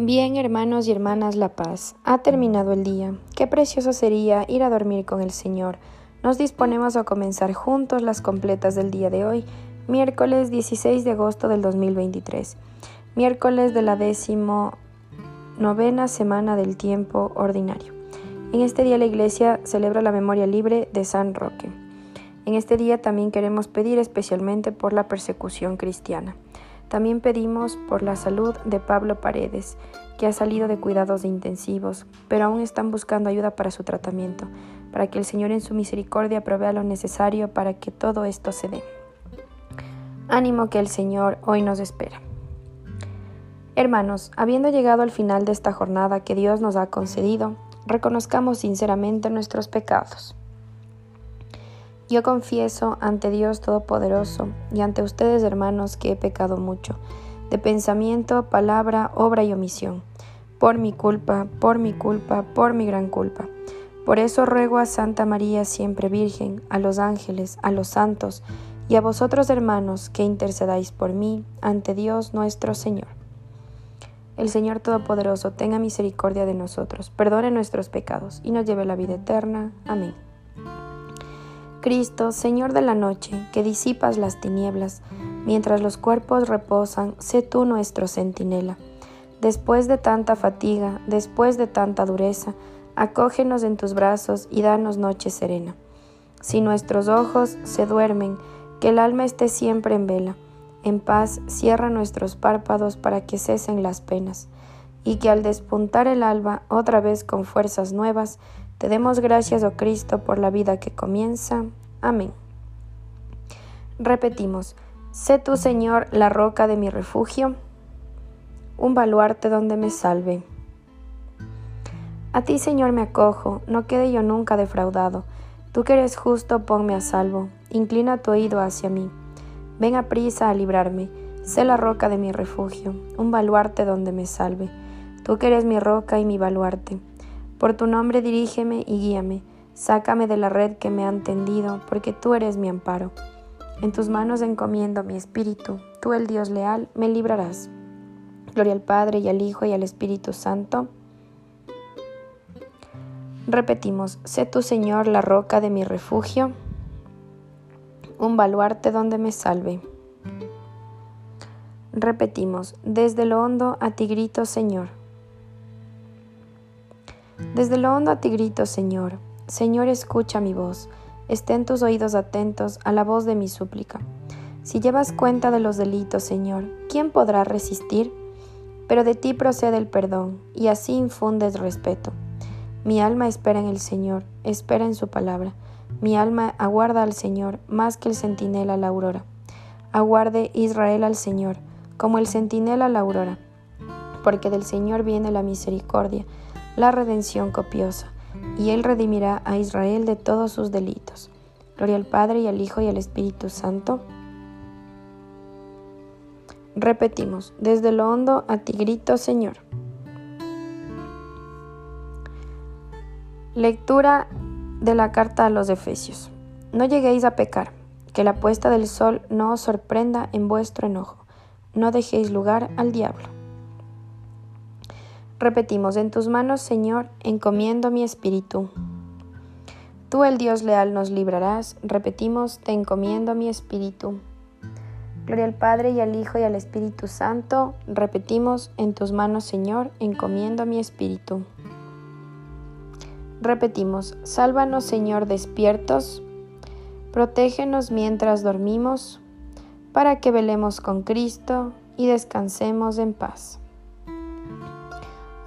Bien, hermanos y hermanas, la paz. Ha terminado el día. Qué precioso sería ir a dormir con el Señor. Nos disponemos a comenzar juntos las completas del día de hoy, miércoles 16 de agosto del 2023, miércoles de la décimo novena semana del tiempo ordinario. En este día la Iglesia celebra la memoria libre de San Roque. En este día también queremos pedir especialmente por la persecución cristiana. También pedimos por la salud de Pablo Paredes, que ha salido de cuidados intensivos, pero aún están buscando ayuda para su tratamiento, para que el Señor en su misericordia provea lo necesario para que todo esto se dé. Ánimo que el Señor hoy nos espera. Hermanos, habiendo llegado al final de esta jornada que Dios nos ha concedido, reconozcamos sinceramente nuestros pecados. Yo confieso ante Dios Todopoderoso y ante ustedes, hermanos, que he pecado mucho, de pensamiento, palabra, obra y omisión, por mi culpa, por mi culpa, por mi gran culpa. Por eso ruego a Santa María siempre Virgen, a los ángeles, a los santos, y a vosotros, hermanos, que intercedáis por mí ante Dios nuestro Señor. El Señor Todopoderoso tenga misericordia de nosotros, perdone nuestros pecados y nos lleve a la vida eterna. Amén. Cristo, Señor de la noche, que disipas las tinieblas, mientras los cuerpos reposan, sé tú nuestro centinela. Después de tanta fatiga, después de tanta dureza, acógenos en tus brazos y danos noche serena. Si nuestros ojos se duermen, que el alma esté siempre en vela. En paz cierra nuestros párpados para que cesen las penas, y que al despuntar el alba, otra vez con fuerzas nuevas, te demos gracias, oh Cristo, por la vida que comienza. Amén. Repetimos, sé tú, Señor, la roca de mi refugio, un baluarte donde me salve. A ti, Señor, me acojo, no quede yo nunca defraudado. Tú que eres justo, ponme a salvo, inclina tu oído hacia mí. Ven a prisa a librarme, sé la roca de mi refugio, un baluarte donde me salve. Tú que eres mi roca y mi baluarte. Por tu nombre dirígeme y guíame, sácame de la red que me han tendido, porque tú eres mi amparo. En tus manos encomiendo mi espíritu, tú el Dios leal, me librarás. Gloria al Padre y al Hijo y al Espíritu Santo. Repetimos, sé tu Señor la roca de mi refugio, un baluarte donde me salve. Repetimos, desde lo hondo a ti grito, Señor. Desde lo hondo a ti grito, Señor. Señor, escucha mi voz. Estén tus oídos atentos a la voz de mi súplica. Si llevas cuenta de los delitos, Señor, ¿quién podrá resistir? Pero de ti procede el perdón, y así infundes respeto. Mi alma espera en el Señor, espera en su palabra. Mi alma aguarda al Señor más que el centinela a la aurora. Aguarde Israel al Señor, como el centinela a la aurora, porque del Señor viene la misericordia la redención copiosa, y Él redimirá a Israel de todos sus delitos. Gloria al Padre y al Hijo y al Espíritu Santo. Repetimos, desde lo hondo a ti grito, Señor. Lectura de la carta a los Efesios. No lleguéis a pecar, que la puesta del sol no os sorprenda en vuestro enojo. No dejéis lugar al diablo. Repetimos, en tus manos, Señor, encomiendo mi espíritu. Tú, el Dios leal, nos librarás. Repetimos, te encomiendo mi espíritu. Gloria al Padre y al Hijo y al Espíritu Santo. Repetimos, en tus manos, Señor, encomiendo mi espíritu. Repetimos, sálvanos, Señor, despiertos. Protégenos mientras dormimos, para que velemos con Cristo y descansemos en paz.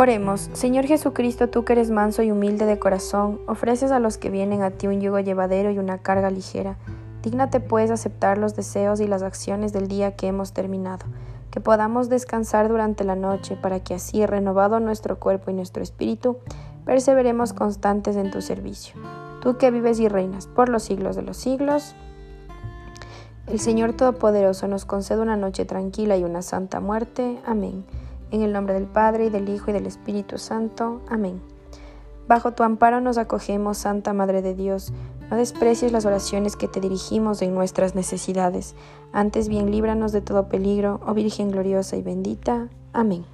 Oremos, Señor Jesucristo, tú que eres manso y humilde de corazón, ofreces a los que vienen a ti un yugo llevadero y una carga ligera. Dígnate pues aceptar los deseos y las acciones del día que hemos terminado. que podamos descansar durante la noche para que así, renovado nuestro cuerpo y nuestro espíritu, perseveremos constantes en tu servicio. Tú que vives y reinas por los siglos de los siglos. El Señor Todopoderoso nos concede una noche tranquila y una santa muerte. Amén. En el nombre del Padre, y del Hijo, y del Espíritu Santo. Amén. Bajo tu amparo nos acogemos, Santa Madre de Dios. No desprecies las oraciones que te dirigimos en nuestras necesidades. Antes bien líbranos de todo peligro, oh Virgen gloriosa y bendita. Amén.